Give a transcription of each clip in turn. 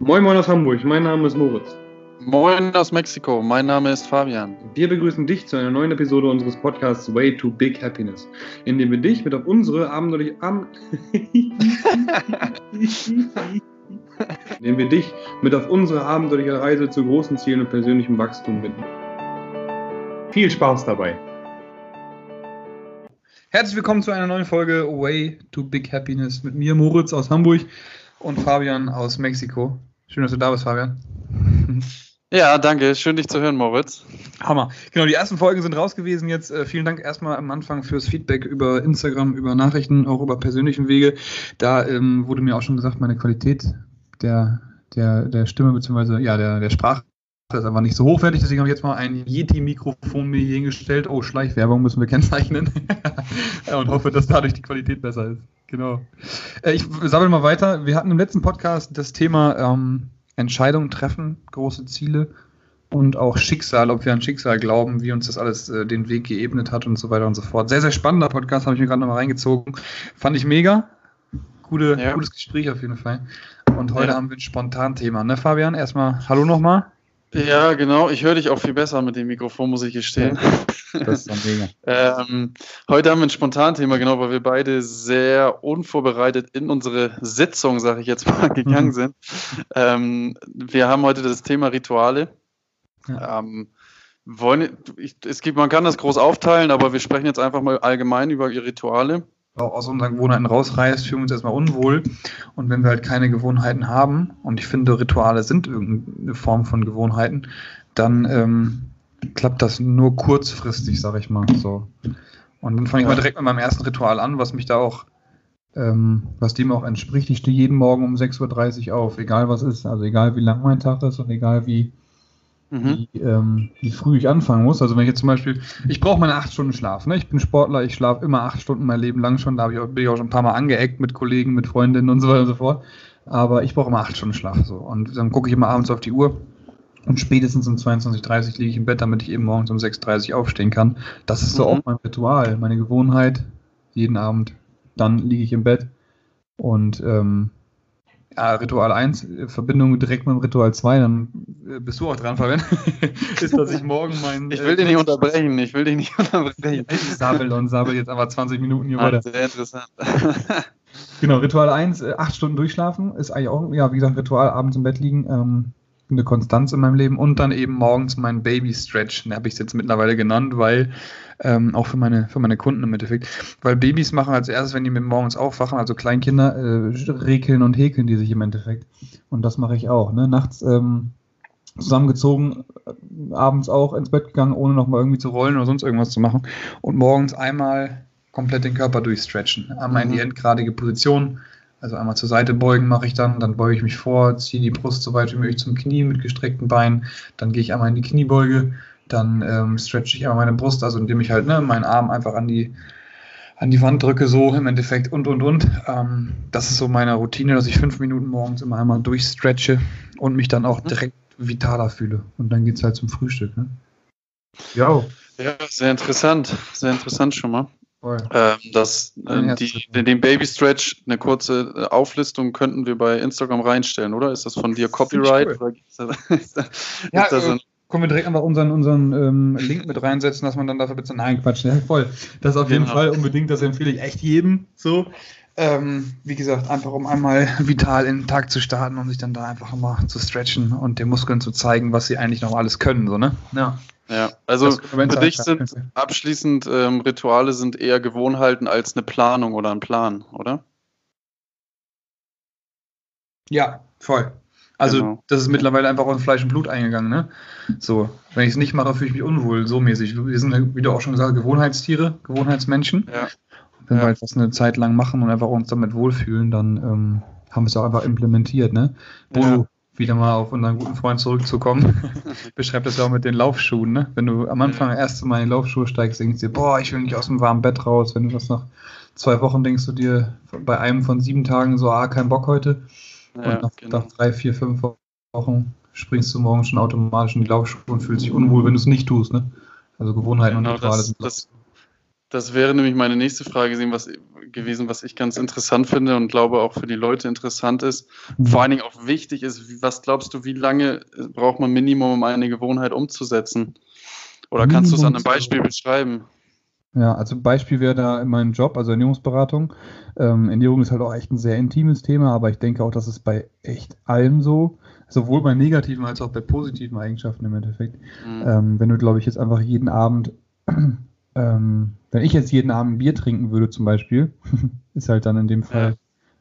Moin Moin aus Hamburg, mein Name ist Moritz. Moin aus Mexiko, mein Name ist Fabian. Wir begrüßen dich zu einer neuen Episode unseres Podcasts Way to Big Happiness, in dem wir dich mit auf unsere abenteuerliche Am in dem wir dich mit auf unsere abenteuerliche Reise zu großen Zielen und persönlichem Wachstum bitten. Viel Spaß dabei! Herzlich willkommen zu einer neuen Folge Way to Big Happiness mit mir, Moritz aus Hamburg und Fabian aus Mexiko. Schön, dass du da bist, Fabian. Ja, danke. Schön, dich zu hören, Moritz. Hammer. Genau, die ersten Folgen sind raus gewesen jetzt. Äh, vielen Dank erstmal am Anfang fürs Feedback über Instagram, über Nachrichten, auch über persönlichen Wege. Da ähm, wurde mir auch schon gesagt, meine Qualität der, der, der Stimme bzw. ja, der, der Sprache das ist aber nicht so hochwertig, deswegen habe ich jetzt mal ein Yeti-Mikrofon mir hier hingestellt. Oh, Schleichwerbung müssen wir kennzeichnen. und hoffe, dass dadurch die Qualität besser ist. Genau. Äh, ich sammle mal weiter. Wir hatten im letzten Podcast das Thema ähm, Entscheidungen treffen, große Ziele und auch Schicksal, ob wir an Schicksal glauben, wie uns das alles äh, den Weg geebnet hat und so weiter und so fort. Sehr, sehr spannender Podcast, habe ich mir gerade nochmal reingezogen. Fand ich mega. Gute, ja. Gutes Gespräch auf jeden Fall. Und heute ja. haben wir ein Spontanthema, ne, Fabian? Erstmal Hallo nochmal. Ja, genau. Ich höre dich auch viel besser mit dem Mikrofon, muss ich gestehen. Das ist mega. ähm, heute haben wir ein Spontanthema, genau, weil wir beide sehr unvorbereitet in unsere Sitzung, sage ich jetzt mal, gegangen mhm. sind. Ähm, wir haben heute das Thema Rituale. Ja. Ähm, wollen, ich, es gibt, man kann das groß aufteilen, aber wir sprechen jetzt einfach mal allgemein über Rituale aus unseren Gewohnheiten rausreißt, fühlen wir uns erstmal unwohl. Und wenn wir halt keine Gewohnheiten haben, und ich finde, Rituale sind irgendeine Form von Gewohnheiten, dann ähm, klappt das nur kurzfristig, sag ich mal. So. Und dann fange ich mal direkt mit meinem ersten Ritual an, was mich da auch, ähm, was dem auch entspricht. Ich stehe jeden Morgen um 6.30 Uhr auf, egal was ist, also egal wie lang mein Tag ist und egal wie, mhm. wie, ähm, wie früh ich anfangen muss. Also wenn ich jetzt zum Beispiel, ich brauche meine acht Stunden Schlaf. Ne? Ich bin Sportler, ich schlafe immer acht Stunden mein Leben lang schon. Da ich auch, bin ich auch schon ein paar Mal angeeckt mit Kollegen, mit Freundinnen und so weiter und so fort. Aber ich brauche immer acht Stunden Schlaf. So. Und dann gucke ich immer abends auf die Uhr. Und spätestens um 22.30 Uhr liege ich im Bett, damit ich eben morgens um 6.30 Uhr aufstehen kann. Das ist so mhm. auch mein Ritual, meine Gewohnheit. Jeden Abend. Dann liege ich im Bett. Und ähm, ja, Ritual 1, Verbindung direkt mit dem Ritual 2, dann äh, bist du auch dran, Fabian. ist, dass ich morgen mein. Ich will äh, dich nicht unterbrechen, ich will dich nicht unterbrechen. Ich sabel und sabel jetzt aber 20 Minuten hier weiter. Sehr interessant. genau, Ritual 1, äh, acht Stunden durchschlafen, ist eigentlich auch, ja, wie gesagt, Ritual, abends im Bett liegen. Ähm, eine Konstanz in meinem Leben und dann eben morgens mein Baby Stretch, den habe ich es jetzt mittlerweile genannt, weil ähm, auch für meine für meine Kunden im Endeffekt, weil Babys machen als erstes, wenn die mit morgens aufwachen, also Kleinkinder äh, rekeln und häkeln die sich im Endeffekt. Und das mache ich auch, ne? Nachts ähm, zusammengezogen, äh, abends auch ins Bett gegangen, ohne nochmal irgendwie zu rollen oder sonst irgendwas zu machen. Und morgens einmal komplett den Körper durchstretchen, einmal mhm. in die endgradige Position also einmal zur Seite beugen mache ich dann, dann beuge ich mich vor, ziehe die Brust so weit wie möglich zum Knie mit gestreckten Beinen, dann gehe ich einmal in die Kniebeuge, dann ähm, stretche ich einmal meine Brust, also indem ich halt ne, meinen Arm einfach an die, an die Wand drücke, so im Endeffekt und und und. Ähm, das ist so meine Routine, dass ich fünf Minuten morgens immer einmal durchstretche und mich dann auch mhm. direkt vitaler fühle. Und dann geht es halt zum Frühstück. Ne? Ja. Ja, sehr interessant. Sehr interessant schon mal. Ähm, das, äh, die, den Baby Stretch, eine kurze äh, Auflistung könnten wir bei Instagram reinstellen, oder? Ist das von dir Copyright? Cool. ja, äh, können wir direkt einfach unseren, unseren ähm, Link mit reinsetzen, dass man dann dafür bitte nein Quatsch, ja, voll. Das auf jeden genau. Fall unbedingt, das empfehle ich echt jedem so. Ähm, wie gesagt, einfach um einmal vital in den Tag zu starten und sich dann da einfach mal zu stretchen und den Muskeln zu zeigen, was sie eigentlich noch alles können, so, ne? Ja. Ja, also für dich sind abschließend ähm, Rituale sind eher Gewohnheiten als eine Planung oder ein Plan, oder? Ja, voll. Also genau. das ist mittlerweile einfach in Fleisch und Blut eingegangen, ne? So, wenn ich es nicht mache, fühle ich mich unwohl, so mäßig. Wir sind, wie du auch schon gesagt Gewohnheitstiere, Gewohnheitsmenschen. Ja. Wenn ja. wir etwas eine Zeit lang machen und einfach uns damit wohlfühlen, dann ähm, haben wir es auch einfach implementiert, ne? Ja wieder mal auf unseren guten Freund zurückzukommen, beschreibt das ja auch mit den Laufschuhen, ne? Wenn du am Anfang das erste Mal in die Laufschuhe steigst, denkst du dir, boah, ich will nicht aus dem warmen Bett raus. Wenn du das nach zwei Wochen denkst du dir bei einem von sieben Tagen so, ah, kein Bock heute. Ja, und nach, genau. nach, drei, vier, fünf Wochen springst du morgens schon automatisch in die Laufschuhe und fühlst dich unwohl, wenn du es nicht tust, ne? Also Gewohnheiten genau, und Rituale sind das, das wäre nämlich meine nächste Frage gewesen, was gewesen, was ich ganz interessant finde und glaube auch für die Leute interessant ist. Vor allen Dingen auch wichtig ist, was glaubst du, wie lange braucht man Minimum, um eine Gewohnheit umzusetzen? Oder kannst du es an einem Beispiel beschreiben? Ja, also Beispiel wäre da mein Job, also Ernährungsberatung. Ähm, Ernährung ist halt auch echt ein sehr intimes Thema, aber ich denke auch, dass es bei echt allem so, sowohl bei negativen als auch bei positiven Eigenschaften im Endeffekt. Mhm. Ähm, wenn du, glaube ich, jetzt einfach jeden Abend, ähm, wenn ich jetzt jeden Abend Bier trinken würde zum Beispiel, ist halt dann in dem Fall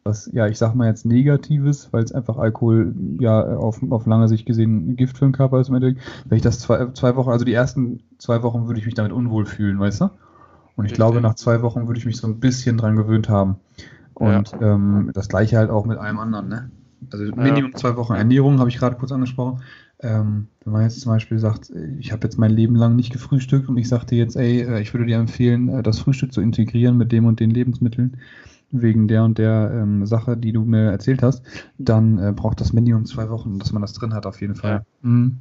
was, ja, ich sag mal jetzt Negatives, weil es einfach Alkohol ja auf, auf lange Sicht gesehen Gift für den Körper ist. Wenn ich das zwei, zwei Wochen, also die ersten zwei Wochen würde ich mich damit unwohl fühlen, weißt du? Und ich glaube, nach zwei Wochen würde ich mich so ein bisschen dran gewöhnt haben. Und ja. ähm, das gleiche halt auch mit allem anderen. Ne? Also Minimum ja. zwei Wochen Ernährung habe ich gerade kurz angesprochen. Ähm, wenn man jetzt zum Beispiel sagt, ich habe jetzt mein Leben lang nicht gefrühstückt und ich sagte jetzt, ey, äh, ich würde dir empfehlen, äh, das Frühstück zu integrieren mit dem und den Lebensmitteln, wegen der und der ähm, Sache, die du mir erzählt hast, dann äh, braucht das Minimum zwei Wochen, dass man das drin hat, auf jeden Fall. Ja. Mhm.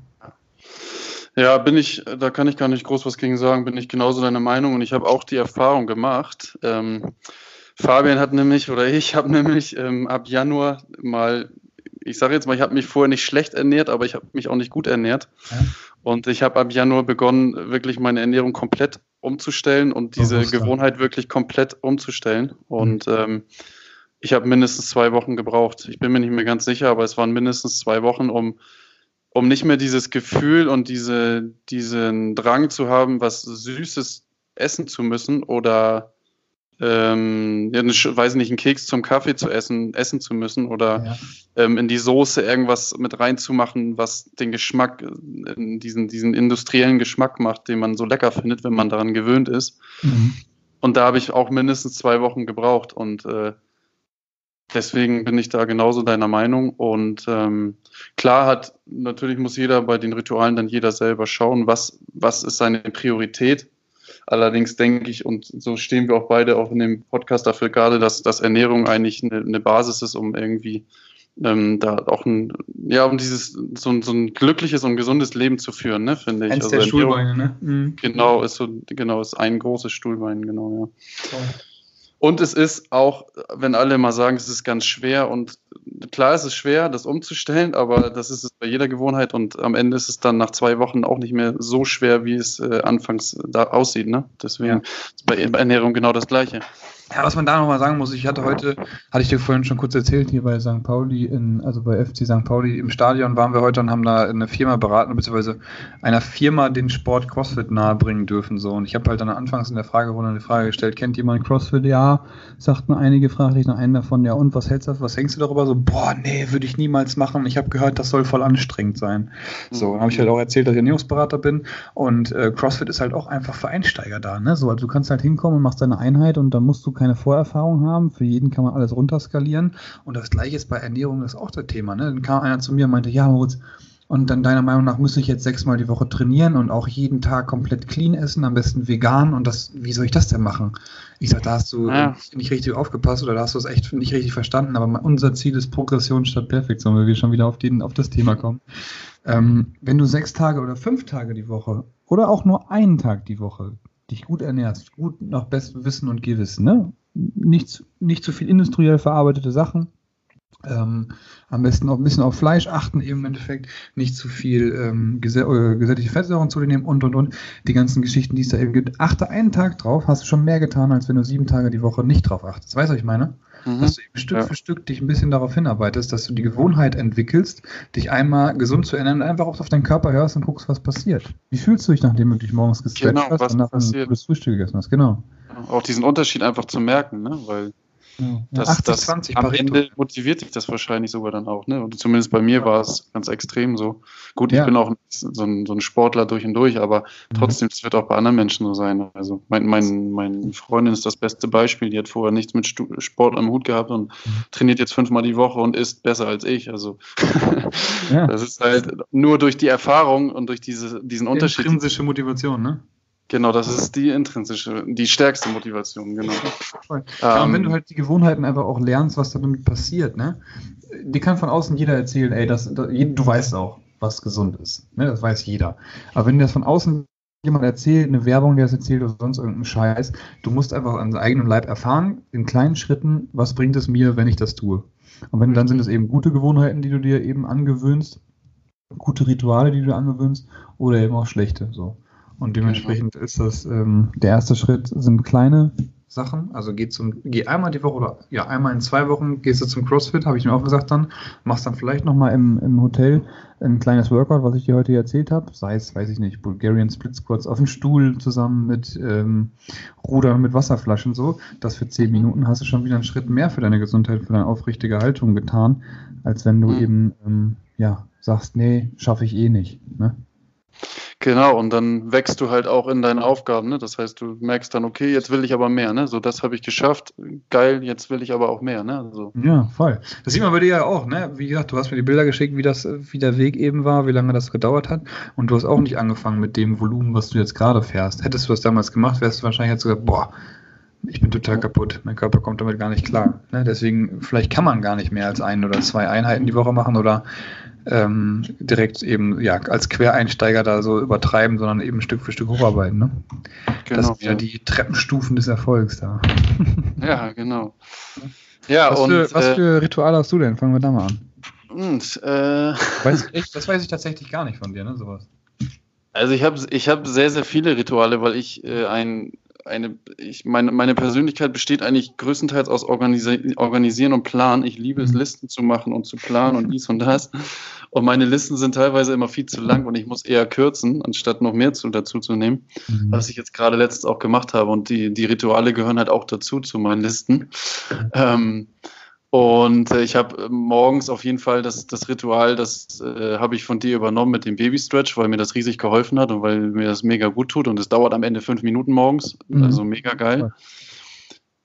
Ja, bin ich, da kann ich gar nicht groß was gegen sagen, bin ich genauso deiner Meinung und ich habe auch die Erfahrung gemacht. Ähm, Fabian hat nämlich, oder ich habe nämlich ähm, ab Januar mal, ich sage jetzt mal, ich habe mich vorher nicht schlecht ernährt, aber ich habe mich auch nicht gut ernährt. Ja. Und ich habe ab Januar begonnen, wirklich meine Ernährung komplett umzustellen und diese Bewusster. Gewohnheit wirklich komplett umzustellen. Und mhm. ähm, ich habe mindestens zwei Wochen gebraucht. Ich bin mir nicht mehr ganz sicher, aber es waren mindestens zwei Wochen, um um nicht mehr dieses Gefühl und diese, diesen Drang zu haben, was Süßes essen zu müssen oder ähm, ja, weiß nicht, einen Keks zum Kaffee zu essen, essen zu müssen oder ja. ähm, in die Soße irgendwas mit reinzumachen, was den Geschmack, diesen, diesen industriellen Geschmack macht, den man so lecker findet, wenn man daran gewöhnt ist. Mhm. Und da habe ich auch mindestens zwei Wochen gebraucht und äh, Deswegen bin ich da genauso deiner Meinung. Und ähm, klar hat, natürlich muss jeder bei den Ritualen dann jeder selber schauen, was, was ist seine Priorität. Allerdings denke ich, und so stehen wir auch beide auch in dem Podcast dafür gerade, dass, dass Ernährung eigentlich eine, eine Basis ist, um irgendwie ähm, da auch ein, ja, um dieses, so, so ein glückliches und gesundes Leben zu führen, ne, finde ich. Eins also der Stuhlbeine, ne? Mhm. Genau, ist so, genau, ist ein großes Stuhlbein, genau, ja. Toll. Und es ist auch, wenn alle mal sagen, es ist ganz schwer und klar, es ist schwer, das umzustellen, aber das ist es bei jeder Gewohnheit und am Ende ist es dann nach zwei Wochen auch nicht mehr so schwer, wie es äh, anfangs da aussieht. Ne? Deswegen ja. ist bei Ernährung genau das Gleiche. Ja, was man da nochmal sagen muss, ich hatte heute, hatte ich dir vorhin schon kurz erzählt, hier bei St. Pauli, in, also bei FC St. Pauli im Stadion waren wir heute und haben da eine Firma beraten, beziehungsweise einer Firma den Sport CrossFit nahebringen dürfen. So. Und ich habe halt dann anfangs in der Fragerunde eine Frage gestellt, kennt jemand CrossFit? Ja, sagten einige, fragte ich noch einen davon, ja und, was hältst du, was hängst du darüber? So, boah, nee, würde ich niemals machen. Ich habe gehört, das soll voll anstrengend sein. So, dann habe ich halt auch erzählt, dass ich Ernährungsberater bin und äh, CrossFit ist halt auch einfach für Einsteiger da. Ne? So, also du kannst halt hinkommen und machst deine Einheit und dann musst du keine Vorerfahrung haben. Für jeden kann man alles runterskalieren. Und das gleiche ist bei Ernährung, das ist auch das Thema. Ne? Dann kam einer zu mir und meinte, ja, Moritz, und dann deiner Meinung nach müsste ich jetzt sechsmal die Woche trainieren und auch jeden Tag komplett clean essen, am besten vegan. Und das, wie soll ich das denn machen? Ich sage, da hast du ja. nicht richtig aufgepasst oder da hast du es echt nicht richtig verstanden. Aber unser Ziel ist Progression statt Perfektion, weil wir schon wieder auf, den, auf das Thema kommen. Ähm, wenn du sechs Tage oder fünf Tage die Woche oder auch nur einen Tag die Woche dich gut ernährst, gut nach bestem Wissen und Gewissen, ne? Nicht, nicht zu viel industriell verarbeitete Sachen, ähm, am besten auch ein bisschen auf Fleisch achten, eben im Endeffekt nicht zu viel ähm, äh, gesättigte Fettsäuren zu nehmen und und und die ganzen Geschichten, die es da eben gibt. Achte einen Tag drauf, hast du schon mehr getan, als wenn du sieben Tage die Woche nicht drauf achtest. Weißt du, was ich meine? Mhm. Dass du eben Stück ja. für Stück dich ein bisschen darauf hinarbeitest, dass du die Gewohnheit entwickelst, dich einmal gesund zu ernähren und einfach auf deinen Körper hörst und guckst, was passiert. Wie fühlst du dich, nachdem du dich morgens gestretcht genau, hast und nachher ein gutes Frühstück gegessen hast? Genau. Auch diesen Unterschied einfach zu merken, ne? weil das, 80, das 20 am Ende motiviert dich das wahrscheinlich sogar dann auch, ne? Und zumindest bei mir war es ganz extrem so. Gut, ich ja. bin auch so ein, so ein, Sportler durch und durch, aber mhm. trotzdem, es wird auch bei anderen Menschen so sein. Also mein, mein, meine Freundin ist das beste Beispiel, die hat vorher nichts mit Sport am Hut gehabt und mhm. trainiert jetzt fünfmal die Woche und ist besser als ich. Also ja. das ist halt nur durch die Erfahrung und durch diese, diesen Unterschied. Intrinsische Motivation, ne? Genau, das ist die intrinsische, die stärkste Motivation, genau. Ja, und wenn du ähm, halt die Gewohnheiten einfach auch lernst, was damit passiert, ne? Die kann von außen jeder erzählen, ey, das, das du weißt auch, was gesund ist. Ne? Das weiß jeder. Aber wenn dir das von außen jemand erzählt, eine Werbung, der es erzählt oder sonst irgendeinen Scheiß. Du musst einfach an eigenem Leib erfahren, in kleinen Schritten, was bringt es mir, wenn ich das tue. Und wenn dann sind es eben gute Gewohnheiten, die du dir eben angewöhnst, gute Rituale, die du dir angewöhnst, oder eben auch schlechte. So. Und dementsprechend genau. ist das ähm, der erste Schritt sind kleine Sachen. Also geh zum, geh einmal die Woche oder ja, einmal in zwei Wochen gehst du zum CrossFit, habe ich mir auch gesagt dann, machst dann vielleicht nochmal im, im Hotel ein kleines Workout, was ich dir heute erzählt habe. Sei es, weiß ich nicht, Bulgarian Split Squats auf dem Stuhl zusammen mit ähm, Rudern mit Wasserflaschen so. Das für zehn Minuten hast du schon wieder einen Schritt mehr für deine Gesundheit, für deine aufrichtige Haltung getan, als wenn du mhm. eben ähm, ja sagst, nee, schaffe ich eh nicht. Ne? Genau, und dann wächst du halt auch in deinen Aufgaben. Ne? Das heißt, du merkst dann, okay, jetzt will ich aber mehr. Ne? So, das habe ich geschafft. Geil, jetzt will ich aber auch mehr. Ne? Also. Ja, voll. Das sieht man bei dir ja auch. Ne? Wie gesagt, du hast mir die Bilder geschickt, wie, das, wie der Weg eben war, wie lange das gedauert hat. Und du hast auch nicht angefangen mit dem Volumen, was du jetzt gerade fährst. Hättest du das damals gemacht, wärst du wahrscheinlich jetzt gesagt, boah, ich bin total kaputt. Mein Körper kommt damit gar nicht klar. Ne? Deswegen, vielleicht kann man gar nicht mehr als ein oder zwei Einheiten die Woche machen oder ähm, direkt eben ja als Quereinsteiger da so übertreiben, sondern eben Stück für Stück hocharbeiten. Ne? Genau, das sind ja, die Treppenstufen des Erfolgs da. Ja, genau. Ja, was, und, für, was äh, für Rituale hast du denn? Fangen wir da mal an. Und, äh, weiß ich, das weiß ich tatsächlich gar nicht von dir, ne? Sowas. Also ich habe ich hab sehr, sehr viele Rituale, weil ich äh, ein eine, ich, meine, meine Persönlichkeit besteht eigentlich größtenteils aus Organisi Organisieren und Planen. Ich liebe es, mhm. Listen zu machen und zu planen und dies und das. Und meine Listen sind teilweise immer viel zu lang und ich muss eher kürzen, anstatt noch mehr zu, dazu zu nehmen, mhm. was ich jetzt gerade letztens auch gemacht habe. Und die, die Rituale gehören halt auch dazu, zu meinen Listen. Mhm. Ähm, und äh, ich habe äh, morgens auf jeden Fall das, das Ritual, das äh, habe ich von dir übernommen mit dem Baby Stretch, weil mir das riesig geholfen hat und weil mir das mega gut tut. Und es dauert am Ende fünf Minuten morgens. Mhm. Also mega geil.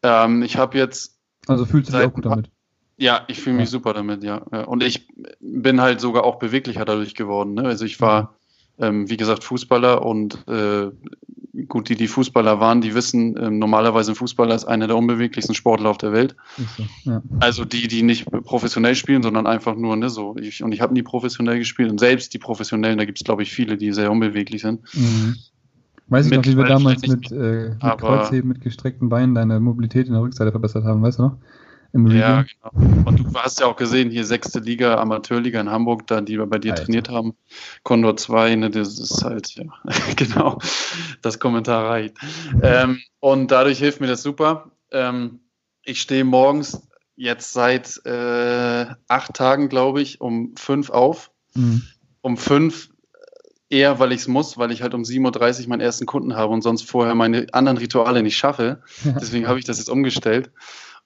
Ähm, ich habe jetzt. Also fühlst du dich auch gut damit? Ja, ich fühle mich ja. super damit, ja. Und ich bin halt sogar auch beweglicher dadurch geworden. Ne? Also ich war, mhm. ähm, wie gesagt, Fußballer und äh, gut, die, die Fußballer waren, die wissen, ähm, normalerweise ein Fußballer ist einer der unbeweglichsten Sportler auf der Welt. Okay, ja. Also die, die nicht professionell spielen, sondern einfach nur, ne, so. Ich, und ich habe nie professionell gespielt. Und selbst die Professionellen, da gibt es, glaube ich, viele, die sehr unbeweglich sind. Mhm. Weiß ich noch, wie wir damals mit, äh, mit Kreuzheben, mit gestreckten Beinen deine Mobilität in der Rückseite verbessert haben, weißt du noch? Ja, genau. Und du hast ja auch gesehen, hier sechste Liga, Amateurliga in Hamburg, da die wir bei dir Alter. trainiert haben. Condor 2, ne, das ist halt, ja, genau, das Kommentar reicht. Ähm, und dadurch hilft mir das super. Ähm, ich stehe morgens jetzt seit äh, acht Tagen, glaube ich, um fünf auf. Mhm. Um fünf eher, weil ich es muss, weil ich halt um 7.30 Uhr meinen ersten Kunden habe und sonst vorher meine anderen Rituale nicht schaffe. Deswegen habe ich das jetzt umgestellt.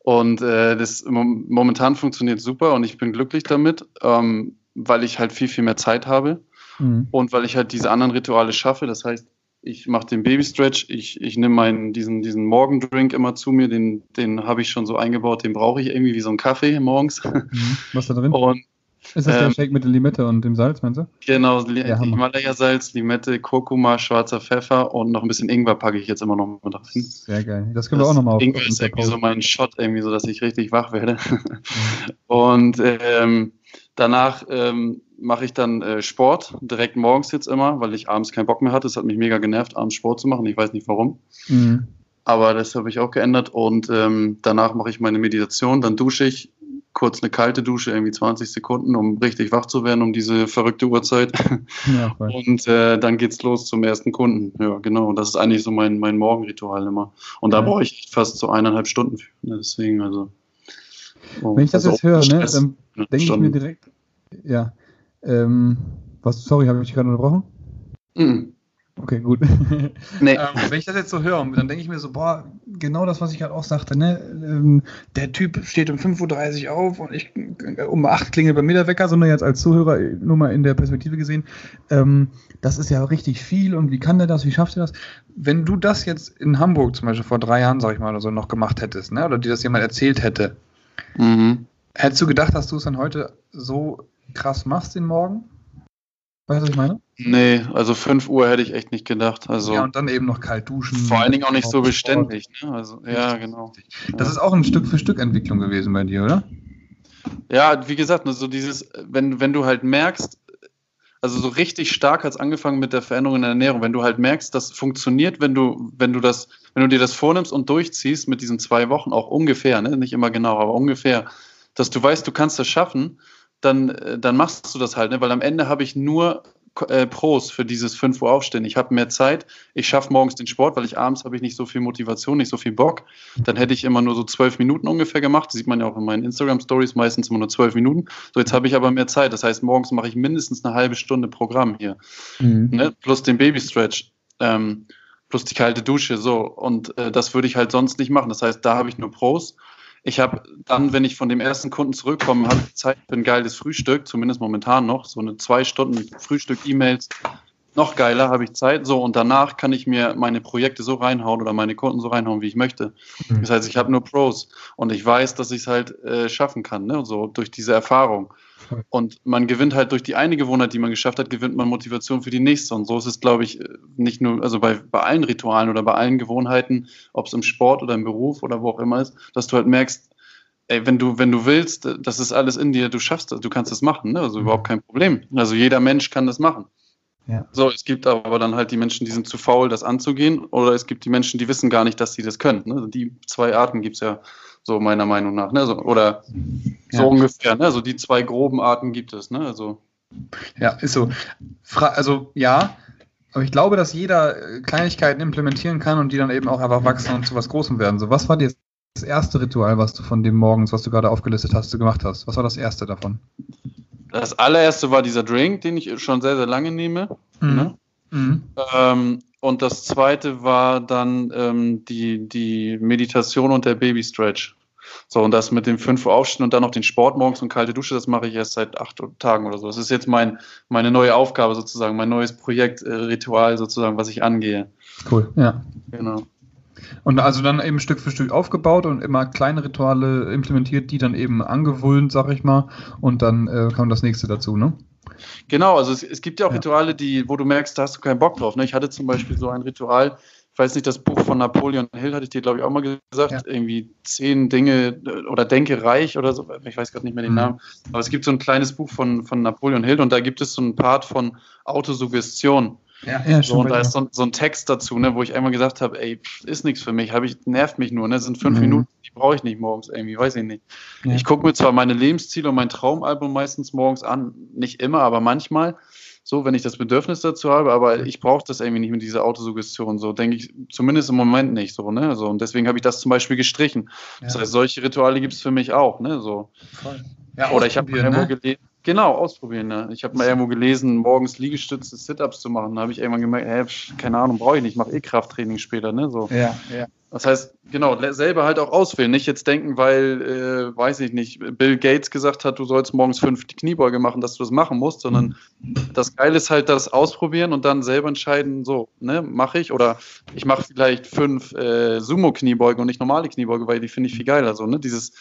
Und äh, das momentan funktioniert super und ich bin glücklich damit, ähm, weil ich halt viel, viel mehr Zeit habe mhm. und weil ich halt diese anderen Rituale schaffe. Das heißt, ich mache den Baby-Stretch, ich, ich nehme meinen, diesen, diesen Morgendrink immer zu mir, den, den habe ich schon so eingebaut, den brauche ich irgendwie wie so einen Kaffee morgens. Mhm. Was da drin? Und ist das ähm, der Shake mit der Limette und dem Salz, meinst du? Genau, ja, Himalaya-Salz, Limette, Kurkuma, schwarzer Pfeffer und noch ein bisschen Ingwer packe ich jetzt immer noch mit rein. Sehr geil. Das können das wir auch nochmal auf. Ingwer ist irgendwie so mein Shot, irgendwie so, dass ich richtig wach werde. Und ähm, danach ähm, mache ich dann äh, Sport, direkt morgens jetzt immer, weil ich abends keinen Bock mehr hatte. Es hat mich mega genervt, abends Sport zu machen. Ich weiß nicht warum. Mhm. Aber das habe ich auch geändert und ähm, danach mache ich meine Meditation, dann dusche ich, kurz eine kalte Dusche, irgendwie 20 Sekunden, um richtig wach zu werden um diese verrückte Uhrzeit. Ja, und äh, dann geht's los zum ersten Kunden. Ja, genau. Das ist eigentlich so mein, mein Morgenritual immer. Und da ja. brauche ich fast so eineinhalb Stunden für. Ne? Deswegen, also. Oh, Wenn ich das also jetzt höre, ne, dann denke ich mir direkt, ja. Ähm, was, sorry, habe ich dich gerade unterbrochen? Mhm. Okay, gut. Nee. ähm, wenn ich das jetzt so höre, dann denke ich mir so, boah, genau das, was ich gerade auch sagte, ne? Ähm, der Typ steht um 5.30 Uhr auf und ich um 8 klingelt bei mir der Wecker, sondern jetzt als Zuhörer nur mal in der Perspektive gesehen, ähm, das ist ja richtig viel und wie kann der das, wie schafft er das? Wenn du das jetzt in Hamburg zum Beispiel vor drei Jahren, sag ich mal, oder so noch gemacht hättest, ne? Oder dir das jemand erzählt hätte, mhm. hättest du gedacht, dass du es dann heute so krass machst den Morgen? Weißt du, was ich meine? Nee, also 5 Uhr hätte ich echt nicht gedacht. Also ja, und dann eben noch kalt duschen. Vor allen Dingen auch nicht so beständig. Ne? Also, ja, genau. Das ist auch ein Stück für Stück Entwicklung gewesen bei dir, oder? Ja, wie gesagt, so dieses, wenn, wenn du halt merkst, also so richtig stark hat es angefangen mit der Veränderung in der Ernährung. Wenn du halt merkst, das funktioniert, wenn du, wenn du das, wenn du dir das vornimmst und durchziehst mit diesen zwei Wochen, auch ungefähr, ne? nicht immer genau, aber ungefähr, dass du weißt, du kannst das schaffen, dann, äh, dann machst du das halt, ne? weil am Ende habe ich nur äh, Pros für dieses 5 Uhr Aufstehen. Ich habe mehr Zeit, ich schaffe morgens den Sport, weil ich abends habe ich nicht so viel Motivation, nicht so viel Bock. Dann hätte ich immer nur so zwölf Minuten ungefähr gemacht. Das sieht man ja auch in meinen Instagram-Stories, meistens immer nur zwölf Minuten. So, jetzt habe ich aber mehr Zeit. Das heißt, morgens mache ich mindestens eine halbe Stunde Programm hier. Mhm. Ne? Plus den Baby-Stretch. Ähm, plus die kalte Dusche, so. Und äh, das würde ich halt sonst nicht machen. Das heißt, da habe ich nur Pros. Ich habe dann, wenn ich von dem ersten Kunden zurückkomme, habe ich Zeit für ein geiles Frühstück, zumindest momentan noch, so eine zwei Stunden Frühstück, E-Mails. Noch geiler habe ich Zeit. So, und danach kann ich mir meine Projekte so reinhauen oder meine Kunden so reinhauen, wie ich möchte. Mhm. Das heißt, ich habe nur Pros und ich weiß, dass ich es halt äh, schaffen kann, ne? so durch diese Erfahrung. Und man gewinnt halt durch die eine Gewohnheit, die man geschafft hat, gewinnt man Motivation für die nächste. Und so ist es, glaube ich, nicht nur, also bei, bei allen Ritualen oder bei allen Gewohnheiten, ob es im Sport oder im Beruf oder wo auch immer ist, dass du halt merkst, ey, wenn du, wenn du willst, das ist alles in dir, du schaffst das, du kannst das machen, ne? also überhaupt kein Problem. Also jeder Mensch kann das machen. Ja. So, es gibt aber dann halt die Menschen, die sind zu faul, das anzugehen, oder es gibt die Menschen, die wissen gar nicht, dass sie das können. Ne? Die zwei Arten gibt es ja so meiner Meinung nach. Ne? So, oder ja. so ungefähr. Ne? Also die zwei groben Arten gibt es. Ne? Also. Ja, ist so. Fra also ja, aber ich glaube, dass jeder äh, Kleinigkeiten implementieren kann und die dann eben auch einfach wachsen und zu was Großem werden. So, was war das erste Ritual, was du von dem morgens, was du gerade aufgelistet hast, du gemacht hast? Was war das erste davon? Das allererste war dieser Drink, den ich schon sehr, sehr lange nehme. Mhm. Ne? Mhm. Ähm, und das zweite war dann ähm, die, die Meditation und der Baby Stretch. So, und das mit dem 5 Uhr aufstehen und dann noch den Sport morgens und kalte Dusche, das mache ich erst seit acht Tagen oder so. Das ist jetzt mein, meine neue Aufgabe sozusagen, mein neues Projekt, äh, Ritual sozusagen, was ich angehe. Cool, ja. Genau. Und also dann eben Stück für Stück aufgebaut und immer kleine Rituale implementiert, die dann eben angewöhnt, sag ich mal, und dann äh, kam das nächste dazu, ne? Genau, also es, es gibt ja auch ja. Rituale, die, wo du merkst, da hast du keinen Bock drauf. Ne? Ich hatte zum Beispiel so ein Ritual, ich weiß nicht, das Buch von Napoleon Hill hatte ich dir, glaube ich, auch mal gesagt, ja. irgendwie zehn Dinge äh, oder Denke reich oder so, ich weiß gerade nicht mehr den mhm. Namen, aber es gibt so ein kleines Buch von, von Napoleon Hill und da gibt es so einen Part von Autosuggestion. Ja, ja, so, und da ist so, so, ein Text dazu, ne, wo ich einmal gesagt habe, ey, ist nichts für mich, ich, nervt mich nur, ne, sind fünf mhm. Minuten, die brauche ich nicht morgens irgendwie, weiß ich nicht. Ja. Ich gucke mir zwar meine Lebensziele und mein Traumalbum meistens morgens an, nicht immer, aber manchmal, so, wenn ich das Bedürfnis dazu habe, aber ich brauche das irgendwie nicht mit dieser Autosuggestion, so denke ich zumindest im Moment nicht so, ne, so und deswegen habe ich das zum Beispiel gestrichen. Ja. Das heißt, solche Rituale gibt es für mich auch, ne, so. Voll. Ja, Oder ich habe irgendwo ne? gelesen, Genau, ausprobieren. Ne? Ich habe mal irgendwo gelesen, morgens Liegestütze, Sit-Ups zu machen. Da habe ich irgendwann gemerkt, hey, keine Ahnung, brauche ich nicht, ich mache eh Krafttraining später. Ne? So. Ja, ja. Das heißt, genau, selber halt auch auswählen. Nicht jetzt denken, weil, äh, weiß ich nicht, Bill Gates gesagt hat, du sollst morgens fünf Kniebeuge machen, dass du das machen musst, sondern das Geile ist halt das ausprobieren und dann selber entscheiden, so, ne, mache ich oder ich mache vielleicht fünf äh, Sumo-Kniebeuge und nicht normale Kniebeuge, weil die finde ich viel geiler. So, ne? Dieses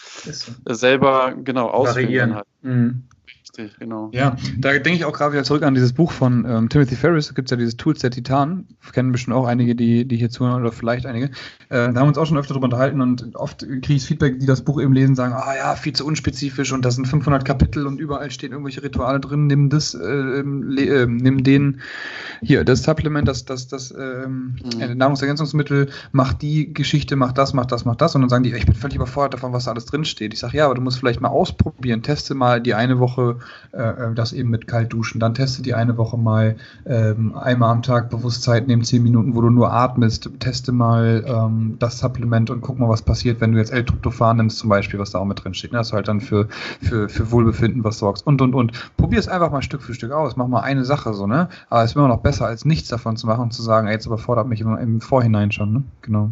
selber, genau, auswählen. Halt. Mhm. Richtig, genau. Ja, da denke ich auch gerade wieder zurück an dieses Buch von ähm, Timothy Ferris. Da gibt es ja dieses Tools der Titan. Kennen bestimmt auch einige, die, die hier zuhören oder vielleicht einige. Äh, da haben wir uns auch schon öfter drüber unterhalten und oft kriege ich Feedback, die das Buch eben lesen, sagen, ah ja, viel zu unspezifisch und da sind 500 Kapitel und überall stehen irgendwelche Rituale drin. Nimm das, äh, äh, nimm den, hier, das Supplement, das, das, das ähm, mhm. Nahrungsergänzungsmittel, mach die Geschichte, mach das, mach das, mach das. Und dann sagen die, ich bin völlig überfordert davon, was da alles drin steht. Ich sage, ja, aber du musst vielleicht mal ausprobieren, teste mal die eine Woche äh, äh, das eben mit kalt duschen. Dann teste die eine Woche mal ähm, einmal am Tag Bewusstsein, nehmen zehn Minuten, wo du nur atmest. Teste mal ähm, das Supplement und guck mal, was passiert, wenn du jetzt L-Tryptophan nimmst, zum Beispiel, was da auch mit drin steht. Ne? Dass du halt dann für, für, für Wohlbefinden was sorgst und und und. Probier es einfach mal Stück für Stück aus. Mach mal eine Sache so, ne? Aber es ist immer noch besser, als nichts davon zu machen und zu sagen, ey, jetzt überfordert mich im, im Vorhinein schon, ne? Genau.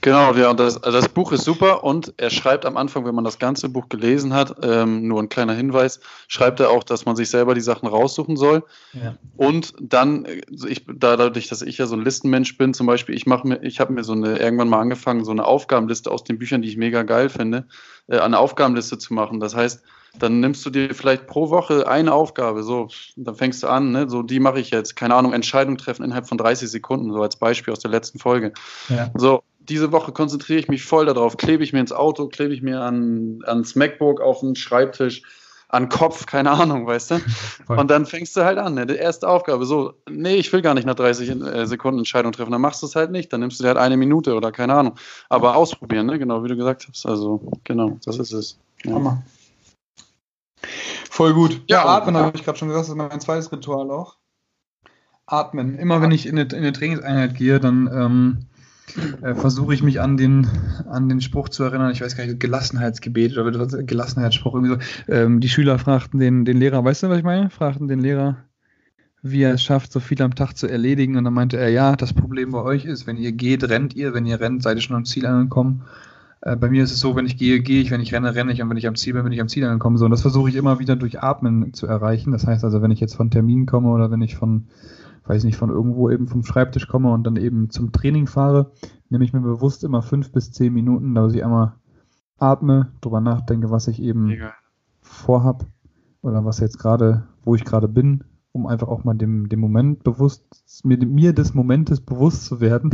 Genau, ja, das, das Buch ist super und er schreibt am Anfang, wenn man das ganze Buch gelesen hat, ähm, nur ein kleiner Hinweis, schreibt er auch, dass man sich selber die Sachen raussuchen soll. Ja. Und dann, ich, dadurch, dass ich ja so ein Listenmensch bin, zum Beispiel, ich mache mir, ich habe mir so eine irgendwann mal angefangen, so eine Aufgabenliste aus den Büchern, die ich mega geil finde, äh, eine Aufgabenliste zu machen. Das heißt, dann nimmst du dir vielleicht pro Woche eine Aufgabe, so, dann fängst du an, ne, so die mache ich jetzt, keine Ahnung, Entscheidung treffen innerhalb von 30 Sekunden, so als Beispiel aus der letzten Folge. Ja. So, diese Woche konzentriere ich mich voll darauf, klebe ich mir ins Auto, klebe ich mir an, ans MacBook auf den Schreibtisch, an Kopf, keine Ahnung, weißt du? Und dann fängst du halt an, ne? die erste Aufgabe, so, nee, ich will gar nicht nach 30 äh, Sekunden Entscheidung treffen, dann machst du es halt nicht, dann nimmst du dir halt eine Minute oder keine Ahnung. Aber ausprobieren, ne? genau wie du gesagt hast. Also, genau, das ist es. Ja. Hammer. Voll gut. Ja, ja atmen habe ich gerade schon gesagt, das ist mein zweites Ritual auch. Atmen. Immer wenn ich in eine, in eine Trainingseinheit gehe, dann ähm, äh, versuche ich mich an den, an den Spruch zu erinnern, ich weiß gar nicht, Gelassenheitsgebet oder Gelassenheitsspruch, irgendwie so. Ähm, die Schüler fragten den, den Lehrer, weißt du, was ich meine? Fragten den Lehrer, wie er es schafft, so viel am Tag zu erledigen. Und dann meinte er, ja, das Problem bei euch ist, wenn ihr geht, rennt ihr, wenn ihr rennt, seid ihr schon am Ziel angekommen. Äh, bei mir ist es so, wenn ich gehe, gehe ich, wenn ich renne, renne ich und wenn ich am Ziel bin, bin ich am Ziel angekommen. So, und das versuche ich immer wieder durch Atmen zu erreichen. Das heißt also, wenn ich jetzt von Terminen komme oder wenn ich von weiß nicht, von irgendwo eben vom Schreibtisch komme und dann eben zum Training fahre, nehme ich mir bewusst immer fünf bis zehn Minuten, dass ich einmal atme, drüber nachdenke, was ich eben Egal. vorhab oder was jetzt gerade, wo ich gerade bin, um einfach auch mal dem, dem Moment bewusst, mir, mir des Momentes bewusst zu werden.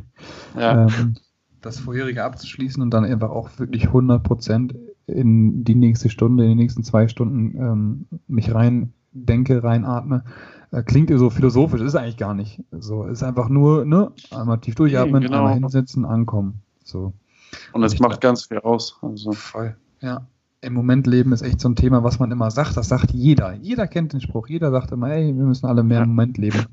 ja. ähm, das vorherige abzuschließen und dann einfach auch wirklich 100 Prozent in die nächste Stunde, in die nächsten zwei Stunden ähm, mich rein denke, reinatme äh, klingt so philosophisch, ist eigentlich gar nicht. So, ist einfach nur, ne, einmal tief durchatmen, genau. einmal hinsetzen, ankommen. So. Und es macht ganz viel aus. Also. Voll, ja. Im Moment leben ist echt so ein Thema, was man immer sagt. Das sagt jeder. Jeder kennt den Spruch. Jeder sagt immer, ey, wir müssen alle mehr im Moment leben.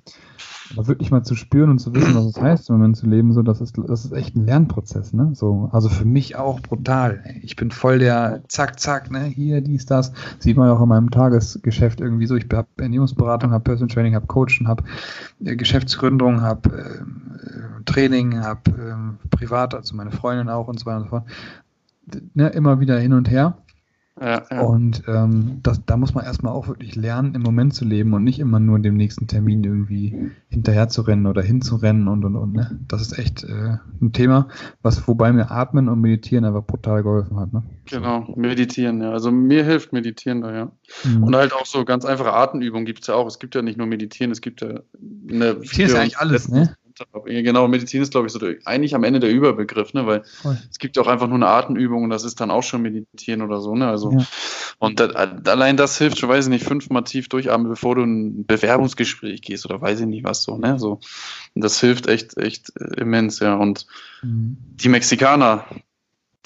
Aber wirklich mal zu spüren und zu wissen, was es heißt, im Moment zu leben, so, das ist, das ist echt ein Lernprozess, ne? So, also für mich auch brutal. Ich bin voll der Zack, Zack, ne? Hier, dies, das. Sieht man ja auch in meinem Tagesgeschäft irgendwie so. Ich habe Ernährungsberatung, habe Personal Training, habe Coaching, habe äh, Geschäftsgründung, habe äh, Training, habe äh, privat, also meine Freundin auch und so weiter und so fort. Ne, immer wieder hin und her. Ja, ja. Und ähm, das, da muss man erstmal auch wirklich lernen, im Moment zu leben und nicht immer nur dem nächsten Termin irgendwie hinterher zu rennen oder hinzurennen und und und. Ne? Das ist echt äh, ein Thema, was wobei mir Atmen und Meditieren aber brutal geholfen hat. Ne? Genau, Meditieren, ja. Also mir hilft Meditieren da, ja. Mhm. Und halt auch so ganz einfache Atemübungen gibt es ja auch. Es gibt ja nicht nur Meditieren, es gibt ja eine. Meditieren ist ja eigentlich alles, ne? Habe. Genau, Medizin ist, glaube ich, so der, eigentlich am Ende der Überbegriff, ne? weil Voll. es gibt ja auch einfach nur eine Atemübung und das ist dann auch schon Meditieren oder so. Ne? Also, ja. Und da, allein das hilft schon, weiß ich nicht, fünfmal tief durchatmen, bevor du ein Bewerbungsgespräch gehst oder weiß ich nicht was so. Ne? so und das hilft echt, echt immens, ja. Und mhm. die Mexikaner,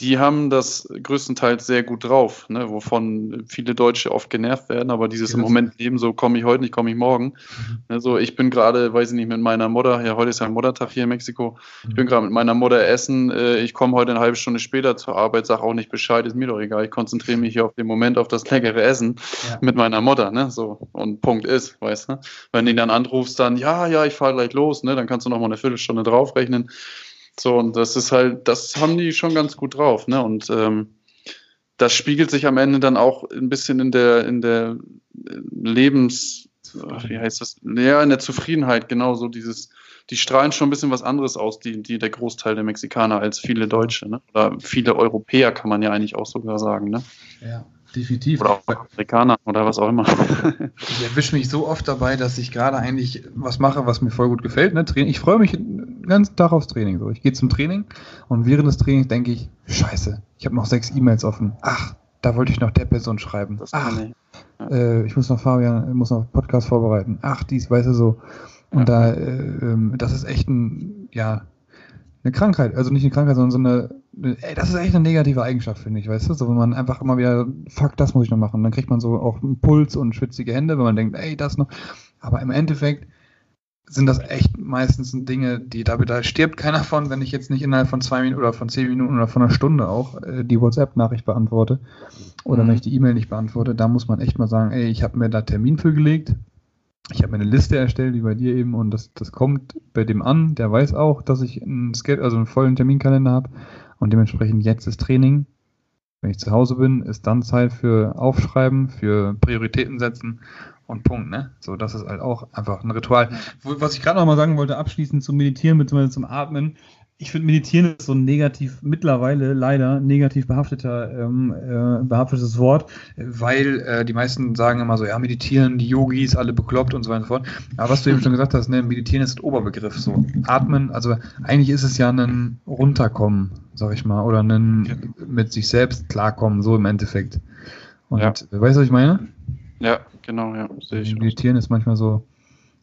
die haben das größtenteils sehr gut drauf, ne, wovon viele Deutsche oft genervt werden, aber dieses im Moment leben, so komme ich heute nicht, komme ich morgen. Mhm. Also ich bin gerade, weiß ich nicht, mit meiner Mutter, ja, heute ist ja ein Muttertag hier in Mexiko, mhm. ich bin gerade mit meiner Mutter essen, äh, ich komme heute eine halbe Stunde später zur Arbeit, sage auch nicht Bescheid, ist mir doch egal, ich konzentriere mich hier auf den Moment, auf das leckere Essen ja. mit meiner Mutter, ne, so, und Punkt ist, weißt du, wenn du ihn dann anrufst, dann, ja, ja, ich fahre gleich los, ne, dann kannst du noch mal eine Viertelstunde draufrechnen, so, und das ist halt, das haben die schon ganz gut drauf, ne? Und ähm, das spiegelt sich am Ende dann auch ein bisschen in der, in der Lebens, wie heißt das? Ja, in der Zufriedenheit, genau so dieses, die strahlen schon ein bisschen was anderes aus, die, die der Großteil der Mexikaner als viele Deutsche, ne? Oder viele Europäer kann man ja eigentlich auch sogar sagen, ne? Ja. Definitiv. Oder auch Amerikaner oder was auch immer. ich erwische mich so oft dabei, dass ich gerade eigentlich was mache, was mir voll gut gefällt. Ne? Ich freue mich den ganzen Tag aufs Training. So. Ich gehe zum Training und während des Trainings denke ich, scheiße, ich habe noch sechs E-Mails offen. Ach, da wollte ich noch der Person schreiben. Ach, ich. Äh, ich muss noch Fabian, muss noch Podcast vorbereiten. Ach, dies, weißt du so. Und ja. da, äh, ähm, das ist echt ein, ja, eine Krankheit, also nicht eine Krankheit, sondern so eine, ey, das ist echt eine negative Eigenschaft, finde ich, weißt du, so wenn man einfach immer wieder, fuck, das muss ich noch machen, dann kriegt man so auch einen Puls und schwitzige Hände, wenn man denkt, ey, das noch, aber im Endeffekt sind das echt meistens Dinge, die da, da stirbt keiner von, wenn ich jetzt nicht innerhalb von zwei Minuten oder von zehn Minuten oder von einer Stunde auch äh, die WhatsApp-Nachricht beantworte oder mhm. wenn ich die E-Mail nicht beantworte, da muss man echt mal sagen, ey, ich habe mir da Termin für gelegt, ich habe mir eine Liste erstellt, wie bei dir eben, und das, das kommt bei dem an. Der weiß auch, dass ich einen, Skate, also einen vollen Terminkalender habe. Und dementsprechend jetzt ist Training. Wenn ich zu Hause bin, ist dann Zeit für Aufschreiben, für Prioritäten setzen und Punkt, ne? So, das ist halt auch einfach ein Ritual. Was ich gerade noch mal sagen wollte, abschließend zum Meditieren bzw. zum Atmen, ich finde, Meditieren ist so ein negativ, mittlerweile leider negativ behafteter, ähm, äh, behaftetes Wort, weil äh, die meisten sagen immer so, ja, meditieren, die Yogis, alle bekloppt und so weiter und so fort. Aber was du eben schon gesagt hast, ne, meditieren ist ein Oberbegriff. So, atmen, also eigentlich ist es ja ein Runterkommen, sag ich mal, oder ein mit sich selbst klarkommen, so im Endeffekt. Und ja. weißt du, was ich meine? Ja, genau, ja. Sehe ich Meditieren auch. ist manchmal so,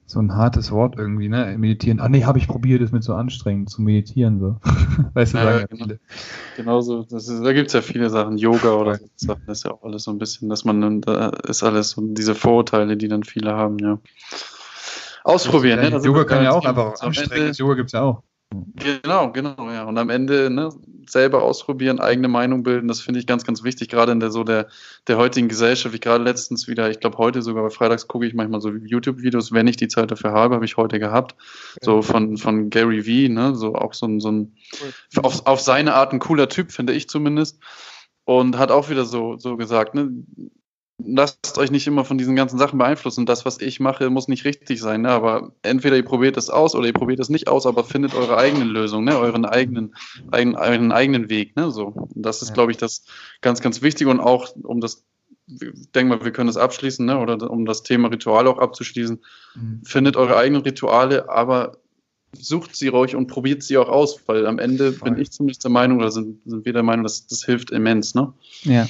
so ein hartes Wort irgendwie, ne? Meditieren. Ah nee, habe ich probiert, ist mir so anstrengend zu meditieren. So. weißt du, ja, sagen ja genau. viele. Genauso, das ist, da gibt es ja viele Sachen, Yoga oder so Sachen, das ist ja auch alles so ein bisschen, dass man da ist alles so diese Vorurteile, die dann viele haben, ja. Ausprobieren, ne? Yoga kann ja auch einfach anstrengend. Yoga gibt es ja auch. Genau, genau, ja. Und am Ende ne, selber ausprobieren, eigene Meinung bilden, das finde ich ganz, ganz wichtig, gerade in der so der, der heutigen Gesellschaft. Ich gerade letztens wieder, ich glaube heute sogar, bei Freitags gucke ich manchmal so YouTube-Videos, wenn ich die Zeit dafür habe, habe ich heute gehabt. So von, von Gary Vee, ne, so auch so ein, so ein auf, auf seine Art ein cooler Typ, finde ich zumindest. Und hat auch wieder so, so gesagt, ne, lasst euch nicht immer von diesen ganzen Sachen beeinflussen. Das, was ich mache, muss nicht richtig sein. Ne? Aber entweder ihr probiert es aus oder ihr probiert es nicht aus, aber findet eure eigene Lösung, ne? euren eigenen, eigenen, euren eigenen Weg. Ne? So. Und das ist, ja. glaube ich, das ganz, ganz Wichtige. Und auch, um das, ich denke mal, wir können das abschließen, ne? oder um das Thema Rituale auch abzuschließen, mhm. findet eure eigenen Rituale, aber sucht sie ruhig und probiert sie auch aus, weil am Ende Voll. bin ich zumindest der Meinung, oder sind, sind wir der Meinung, dass das hilft immens. Ne? Ja,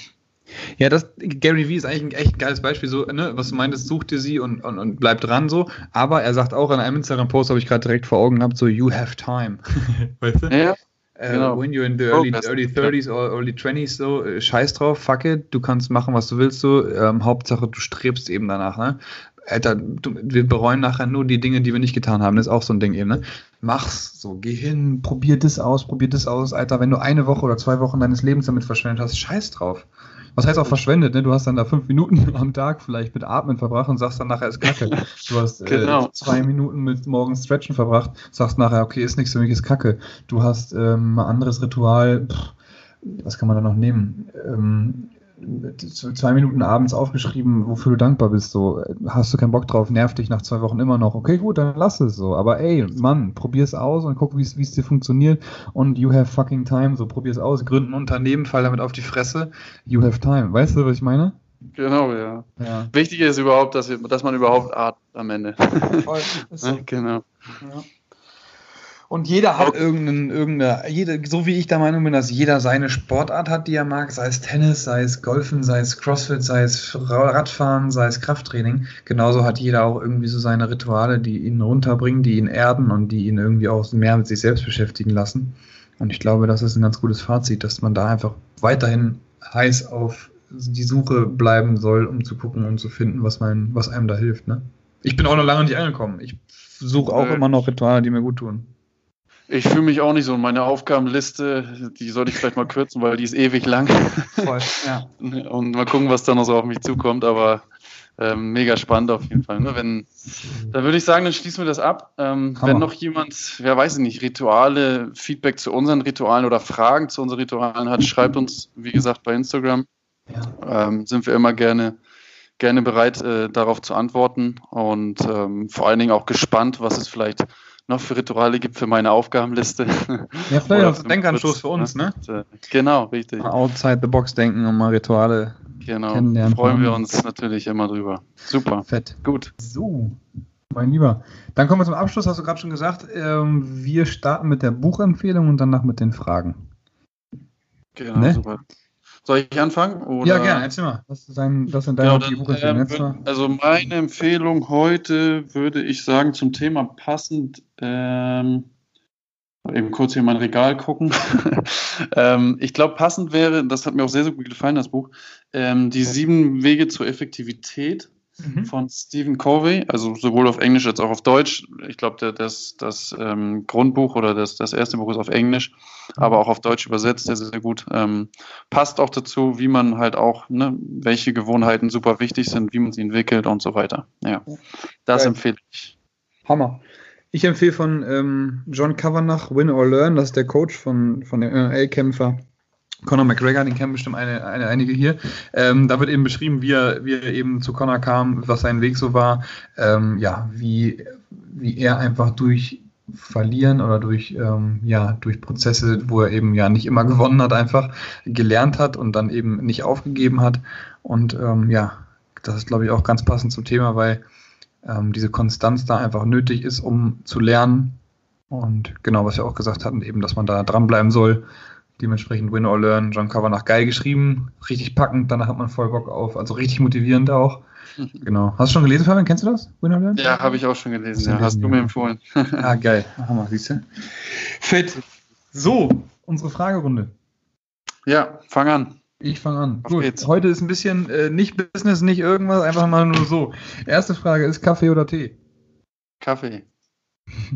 ja, das Gary Vee ist eigentlich ein echt geiles Beispiel, so, ne, was du meintest, such dir sie und, und, und bleib dran so. Aber er sagt auch in einem Instagram-Post, habe ich gerade direkt vor Augen gehabt, so, you have time. weißt du? Ja. Uh, genau. When you're in the early, early 30s or early 20s, so, äh, scheiß drauf, fuck it, du kannst machen, was du willst, so, ähm, Hauptsache, du strebst eben danach, ne? Alter, du, wir bereuen nachher nur die Dinge, die wir nicht getan haben. Das ist auch so ein Ding eben, ne? Mach's, so, geh hin, probier das aus, probier das aus, Alter. Wenn du eine Woche oder zwei Wochen deines Lebens damit verschwendet hast, scheiß drauf was heißt auch verschwendet, ne? Du hast dann da fünf Minuten am Tag vielleicht mit Atmen verbracht und sagst dann nachher ist Kacke. Du hast äh, genau. äh, zwei Minuten mit morgens Stretchen verbracht, sagst nachher, okay, ist nichts für mich, ist Kacke. Du hast ähm, ein anderes Ritual, pff, was kann man da noch nehmen? Ähm, zwei Minuten abends aufgeschrieben, wofür du dankbar bist. So, hast du keinen Bock drauf, nervt dich nach zwei Wochen immer noch. Okay, gut, dann lass es so. Aber ey, Mann, probier's aus und guck, wie es dir funktioniert. Und you have fucking time. So, probier's aus. Gründen ein Unternehmen, fall damit auf die Fresse. You have time. Weißt du, was ich meine? Genau, ja. ja. Wichtig ist überhaupt, dass, dass man überhaupt atmet am Ende. Voll. So. genau. Ja. Und jeder hat irgendeinen, irgendeine, jede, so wie ich der Meinung bin, dass jeder seine Sportart hat, die er mag, sei es Tennis, sei es Golfen, sei es Crossfit, sei es Radfahren, sei es Krafttraining. Genauso hat jeder auch irgendwie so seine Rituale, die ihn runterbringen, die ihn erden und die ihn irgendwie auch mehr mit sich selbst beschäftigen lassen. Und ich glaube, das ist ein ganz gutes Fazit, dass man da einfach weiterhin heiß auf die Suche bleiben soll, um zu gucken und zu finden, was, mein, was einem da hilft. Ne? Ich bin auch noch lange nicht angekommen. Ich suche auch immer noch Rituale, die mir gut tun. Ich fühle mich auch nicht so. Meine Aufgabenliste, die sollte ich vielleicht mal kürzen, weil die ist ewig lang. Voll, ja. Und mal gucken, was da noch so auf mich zukommt. Aber ähm, mega spannend auf jeden Fall. Ne? Wenn, dann würde ich sagen, dann schließen wir das ab. Ähm, wenn noch jemand, wer weiß ich nicht, Rituale, Feedback zu unseren Ritualen oder Fragen zu unseren Ritualen hat, schreibt uns, wie gesagt, bei Instagram. Ja. Ähm, sind wir immer gerne, gerne bereit, äh, darauf zu antworten und ähm, vor allen Dingen auch gespannt, was es vielleicht noch für Rituale gibt für meine Aufgabenliste. Ja, vielleicht auch ein Denkanstoß für uns, ne? ne? Genau, richtig. Outside the box denken und mal Rituale genau. kennenlernen. Freuen wir uns natürlich immer drüber. Super. Fett. Gut. So, mein Lieber. Dann kommen wir zum Abschluss, hast du gerade schon gesagt. Ähm, wir starten mit der Buchempfehlung und danach mit den Fragen. Genau, ne? super. Soll ich anfangen? Oder? Ja, gerne, erzähl mal. Was, sind deine genau, dann, ähm, Also meine Empfehlung heute würde ich sagen zum Thema passend, ähm, eben kurz hier mein Regal gucken. ähm, ich glaube, passend wäre, das hat mir auch sehr, sehr gut gefallen, das Buch, ähm, die sieben Wege zur Effektivität mhm. von Stephen Covey, also sowohl auf Englisch als auch auf Deutsch. Ich glaube, das, das ähm, Grundbuch oder das, das erste Buch ist auf Englisch, mhm. aber auch auf Deutsch übersetzt, sehr, sehr gut. Ähm, passt auch dazu, wie man halt auch, ne, welche Gewohnheiten super wichtig sind, wie man sie entwickelt und so weiter. Ja, das Geil. empfehle ich. Hammer. Ich empfehle von ähm, John Kavanagh Win or Learn, das ist der Coach von, von dem MMA-Kämpfer. Conor McGregor, den kennen bestimmt eine, eine, einige hier. Ähm, da wird eben beschrieben, wie er, wie er eben zu Conor kam, was sein Weg so war, ähm, ja, wie, wie er einfach durch Verlieren oder durch, ähm, ja, durch Prozesse, wo er eben ja nicht immer gewonnen hat, einfach gelernt hat und dann eben nicht aufgegeben hat. Und ähm, ja, das ist, glaube ich, auch ganz passend zum Thema, weil ähm, diese Konstanz da einfach nötig ist, um zu lernen. Und genau, was wir auch gesagt hatten, eben, dass man da dranbleiben soll Dementsprechend Win or Learn, John Kavanagh geil geschrieben, richtig packend, danach hat man voll Bock auf, also richtig motivierend auch. Genau. Hast du schon gelesen, Fabian? Kennst du das? Win or Learn? Ja, habe ich auch schon gelesen. Ja, hast du mir empfohlen. ah, geil. Hammer, siehst du? Fett. So, unsere Fragerunde. Ja, fang an. Ich fange an. Auf Gut, geht's. heute ist ein bisschen äh, nicht Business, nicht irgendwas, einfach mal nur so. Erste Frage ist Kaffee oder Tee? Kaffee.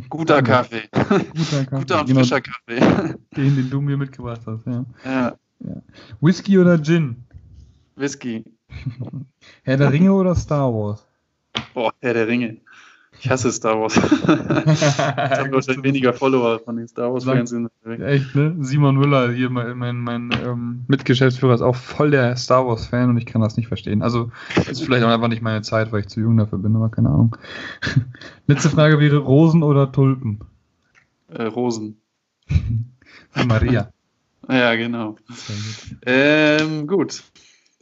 Guter Kaffee. Guter Kaffee. Guter und genau. frischer Kaffee. Den, den du mir mitgebracht hast, ja. ja. ja. Whisky oder Gin? Whisky. Herr der Ringe oder Star Wars? Boah, Herr der Ringe. Ich hasse Star Wars. ich habe wahrscheinlich weniger Follower von den Star Wars-Fans. Echt, ne? Simon Müller, hier mein, mein, mein ähm, Mitgeschäftsführer, ist auch voll der Star Wars-Fan und ich kann das nicht verstehen. Also ist vielleicht auch einfach nicht meine Zeit, weil ich zu jung dafür bin, aber keine Ahnung. Letzte Frage wäre Rosen oder Tulpen? Äh, Rosen. Maria. Ja, genau. Gut. Ähm, gut.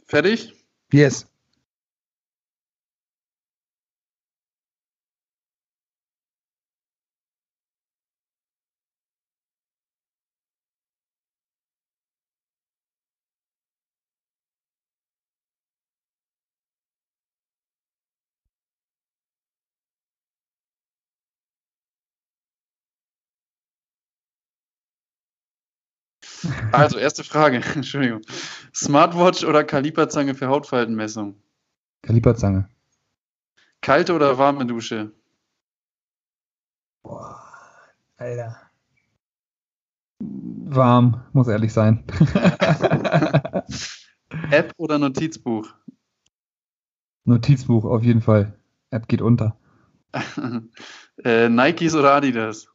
Fertig? Yes. Also, erste Frage. Entschuldigung. Smartwatch oder Kaliperzange für Hautfaltenmessung? Kaliperzange. Kalte oder warme Dusche? Boah, Alter. Warm, muss ehrlich sein. App oder Notizbuch? Notizbuch, auf jeden Fall. App geht unter. äh, Nikes oder Adidas?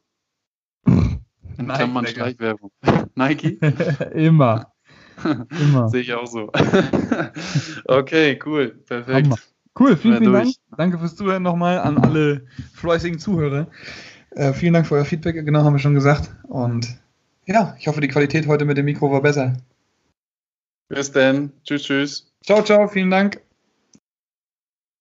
In Nike, Klammern Schleichwerbung. Nike? Immer. Immer. Sehe ich auch so. okay, cool. Perfekt. Hammer. Cool, vielen, vielen Dank. Danke fürs Zuhören nochmal an alle fleißigen Zuhörer. Äh, vielen Dank für euer Feedback, genau haben wir schon gesagt. Und ja, ich hoffe, die Qualität heute mit dem Mikro war besser. Bis dann. Tschüss, tschüss. Ciao, ciao, vielen Dank.